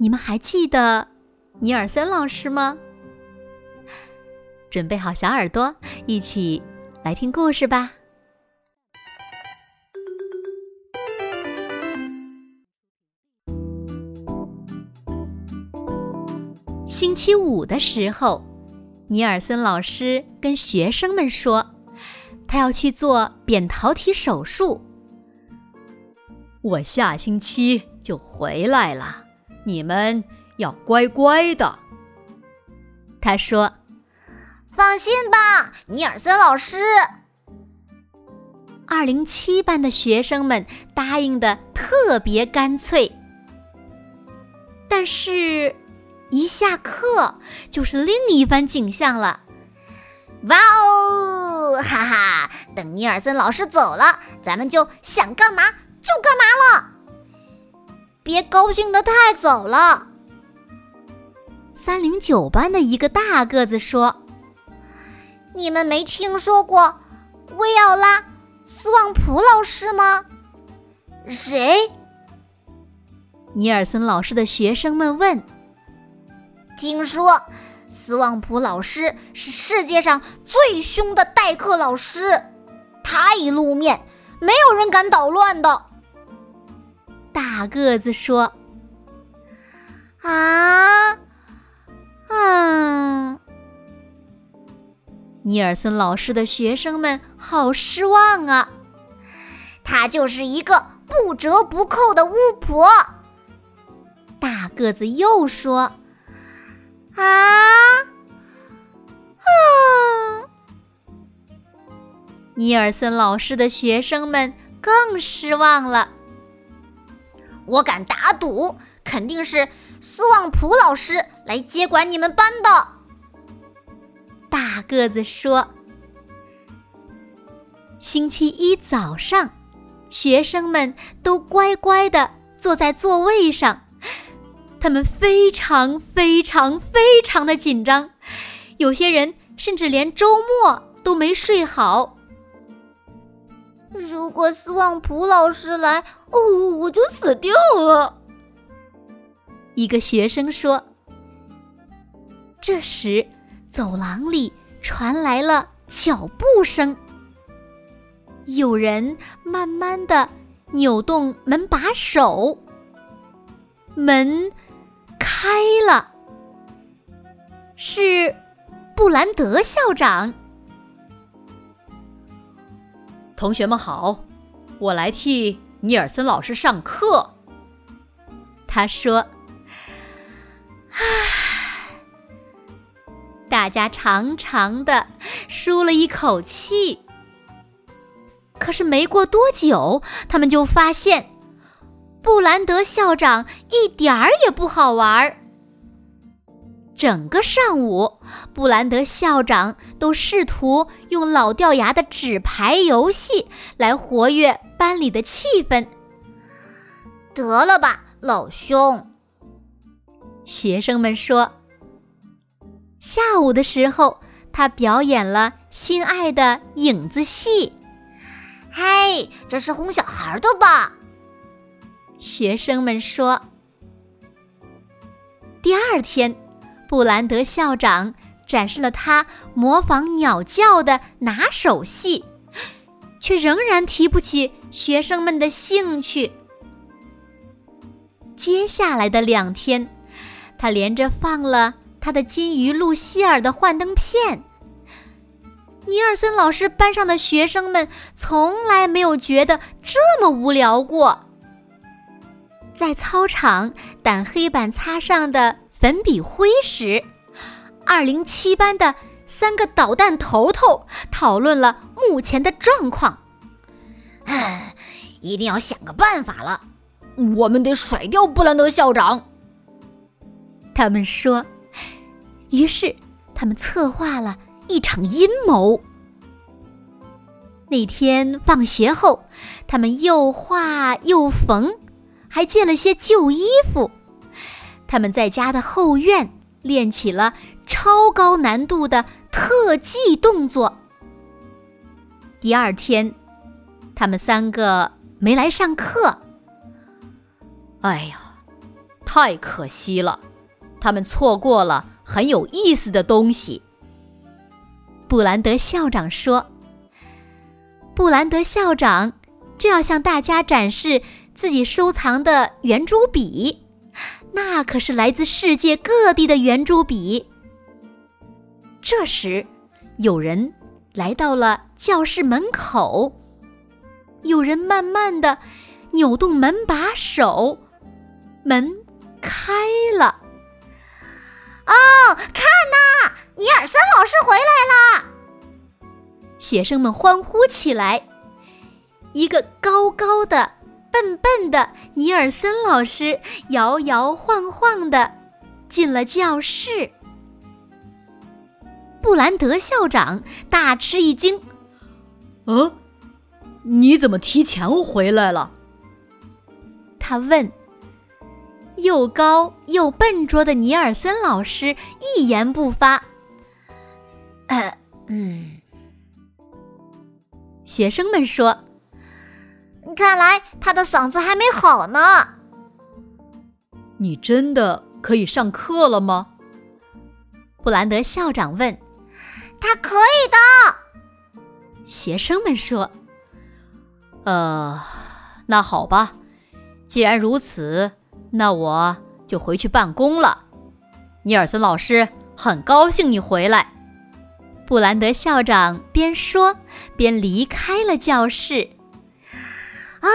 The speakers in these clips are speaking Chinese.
你们还记得尼尔森老师吗？准备好小耳朵，一起来听故事吧。星期五的时候，尼尔森老师跟学生们说，他要去做扁桃体手术。我下星期就回来了。你们要乖乖的，他说：“放心吧，尼尔森老师。”二零七班的学生们答应的特别干脆。但是，一下课就是另一番景象了。哇哦，哈哈！等尼尔森老师走了，咱们就想干嘛就干嘛了。别高兴的太早了。三零九班的一个大个子说：“你们没听说过薇奥拉·斯旺普老师吗？”谁？尼尔森老师的学生们问。听说斯旺普老师是世界上最凶的代课老师，他一露面，没有人敢捣乱的。大个子说：“啊，嗯。”尼尔森老师的学生们好失望啊！他就是一个不折不扣的巫婆。大个子又说：“啊，啊！”尼尔森老师的学生们更失望了。我敢打赌，肯定是斯旺普老师来接管你们班的。大个子说：“星期一早上，学生们都乖乖的坐在座位上，他们非常非常非常的紧张，有些人甚至连周末都没睡好。”如果斯旺普老师来，哦，我就死掉了。一个学生说。这时，走廊里传来了脚步声，有人慢慢的扭动门把手，门开了，是布兰德校长。同学们好，我来替尼尔森老师上课。他说：“啊，大家长长的舒了一口气。可是没过多久，他们就发现布兰德校长一点儿也不好玩儿。”整个上午，布兰德校长都试图用老掉牙的纸牌游戏来活跃班里的气氛。得了吧，老兄！学生们说。下午的时候，他表演了心爱的影子戏。嘿，这是哄小孩的吧？学生们说。第二天。布兰德校长展示了他模仿鸟叫的拿手戏，却仍然提不起学生们的兴趣。接下来的两天，他连着放了他的金鱼露西尔的幻灯片。尼尔森老师班上的学生们从来没有觉得这么无聊过。在操场掸黑板擦上的。粉笔灰时，二零七班的三个捣蛋头头讨论了目前的状况。一定要想个办法了，我们得甩掉布兰德校长。他们说。于是，他们策划了一场阴谋。那天放学后，他们又画又缝，还借了些旧衣服。他们在家的后院练起了超高难度的特技动作。第二天，他们三个没来上课。哎呀，太可惜了，他们错过了很有意思的东西。布兰德校长说。布兰德校长正要向大家展示自己收藏的圆珠笔，那可是来自世界各地的圆珠笔。这时，有人来到了教室门口，有人慢慢的扭动门把手，门开了。哦，看呐，尼尔森老师回来了！学生们欢呼起来。一个高高的、笨笨的尼尔森老师摇摇晃晃的进了教室。布兰德校长大吃一惊：“啊，你怎么提前回来了？”他问。又高又笨拙的尼尔森老师一言不发。呃，嗯。学生们说：“看来他的嗓子还没好呢。”你真的可以上课了吗？布兰德校长问。“他可以的。”学生们说。“呃，那好吧，既然如此，那我就回去办公了。”尼尔森老师很高兴你回来。布兰德校长边说边离开了教室。哦，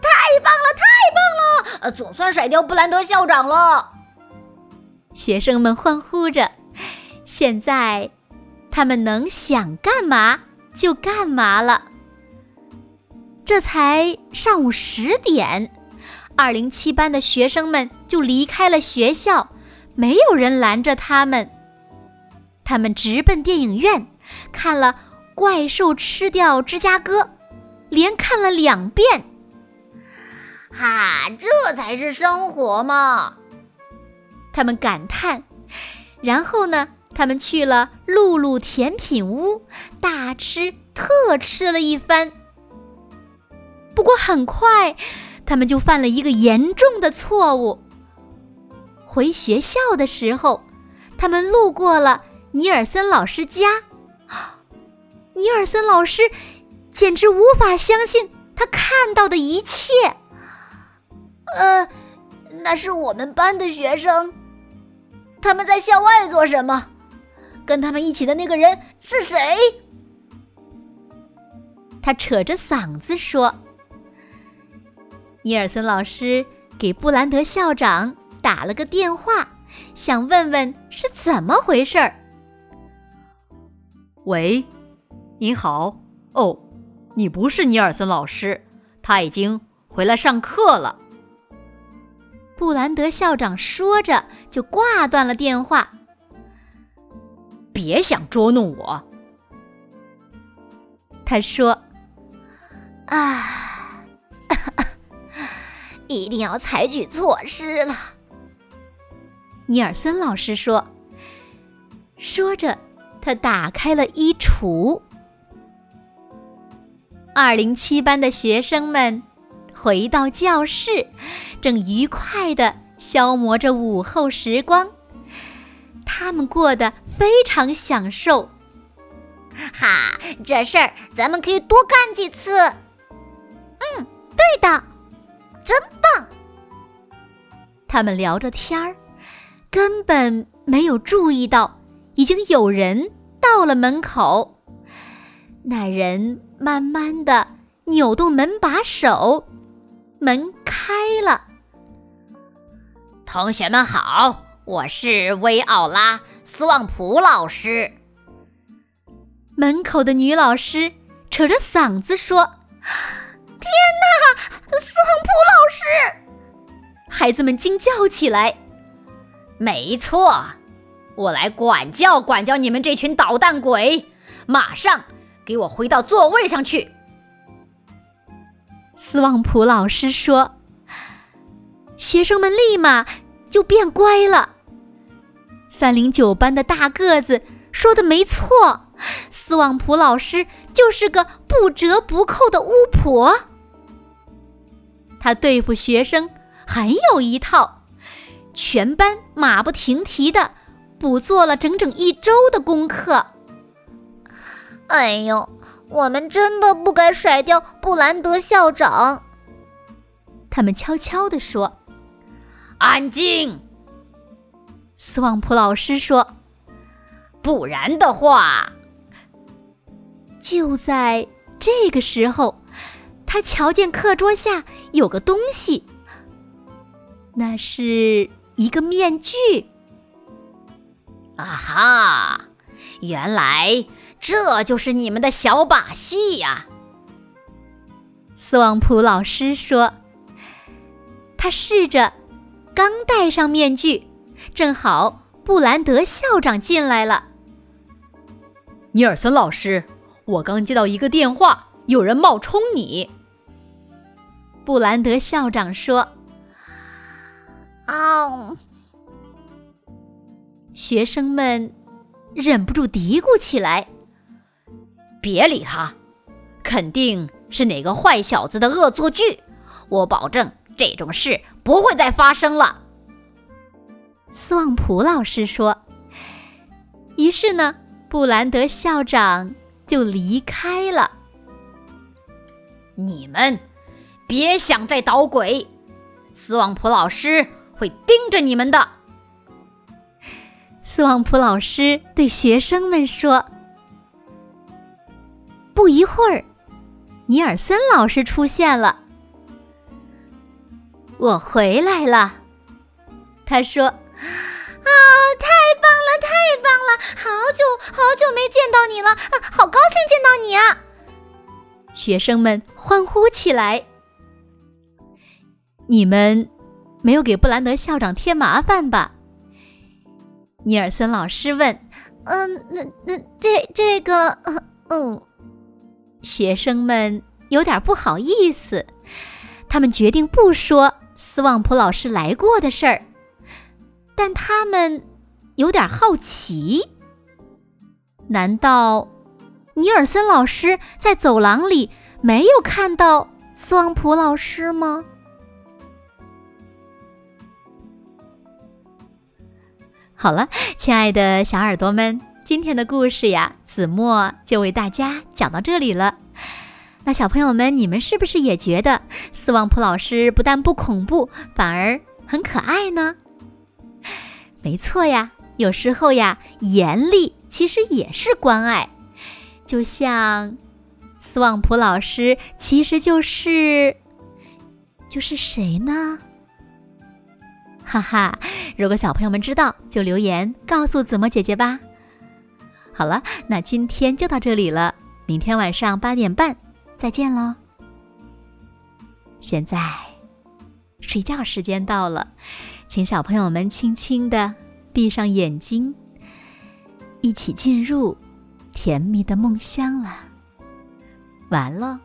太棒了，太棒了！呃，总算甩掉布兰德校长了。学生们欢呼着。现在，他们能想干嘛就干嘛了。这才上午十点，二零七班的学生们就离开了学校，没有人拦着他们。他们直奔电影院，看了《怪兽吃掉芝加哥》，连看了两遍。哈，这才是生活嘛！他们感叹。然后呢，他们去了露露甜品屋，大吃特吃了一番。不过很快，他们就犯了一个严重的错误。回学校的时候，他们路过了。尼尔森老师家，尼尔森老师简直无法相信他看到的一切。呃，那是我们班的学生，他们在校外做什么？跟他们一起的那个人是谁？他扯着嗓子说：“尼尔森老师给布兰德校长打了个电话，想问问是怎么回事儿。”喂，你好。哦，你不是尼尔森老师，他已经回来上课了。布兰德校长说着就挂断了电话。别想捉弄我，他说。啊，一定要采取措施了。尼尔森老师说。说着。他打开了衣橱。二零七班的学生们回到教室，正愉快的消磨着午后时光。他们过得非常享受。哈，这事儿咱们可以多干几次。嗯，对的，真棒。他们聊着天儿，根本没有注意到已经有人。到了门口，那人慢慢的扭动门把手，门开了。同学们好，我是维奥拉·斯旺普老师。门口的女老师扯着嗓子说：“天哪，斯旺普老师！”孩子们惊叫起来。没错，我来管教管教你们这群捣蛋鬼！马上给我回到座位上去！斯旺普老师说。学生们立马就变乖了。三零九班的大个子说的没错，斯旺普老师就是个不折不扣的巫婆。他对付学生很有一套，全班马不停蹄的补做了整整一周的功课。哎呦，我们真的不该甩掉布兰德校长。他们悄悄地说。安静，斯旺普老师说：“不然的话。”就在这个时候，他瞧见课桌下有个东西，那是一个面具。啊哈！原来这就是你们的小把戏呀！斯旺普老师说：“他试着。”刚戴上面具，正好布兰德校长进来了。尼尔森老师，我刚接到一个电话，有人冒充你。布兰德校长说：“啊！”学生们忍不住嘀咕起来：“别理他，肯定是哪个坏小子的恶作剧。我保证。”这种事不会再发生了，斯旺普老师说。于是呢，布兰德校长就离开了。你们别想再捣鬼，斯旺普老师会盯着你们的。斯旺普老师对学生们说。不一会儿，尼尔森老师出现了。我回来了，他说：“啊，太棒了，太棒了！好久好久没见到你了，啊，好高兴见到你啊！”学生们欢呼起来。你们没有给布兰德校长添麻烦吧？尼尔森老师问。“嗯，那那这这个，嗯。”学生们有点不好意思，他们决定不说。斯旺普老师来过的事儿，但他们有点好奇。难道尼尔森老师在走廊里没有看到斯旺普老师吗？好了，亲爱的小耳朵们，今天的故事呀，子墨就为大家讲到这里了。那小朋友们，你们是不是也觉得斯旺普老师不但不恐怖，反而很可爱呢？没错呀，有时候呀，严厉其实也是关爱。就像斯旺普老师，其实就是就是谁呢？哈哈，如果小朋友们知道，就留言告诉子墨姐姐吧。好了，那今天就到这里了，明天晚上八点半。再见喽！现在睡觉时间到了，请小朋友们轻轻地闭上眼睛，一起进入甜蜜的梦乡了。完了。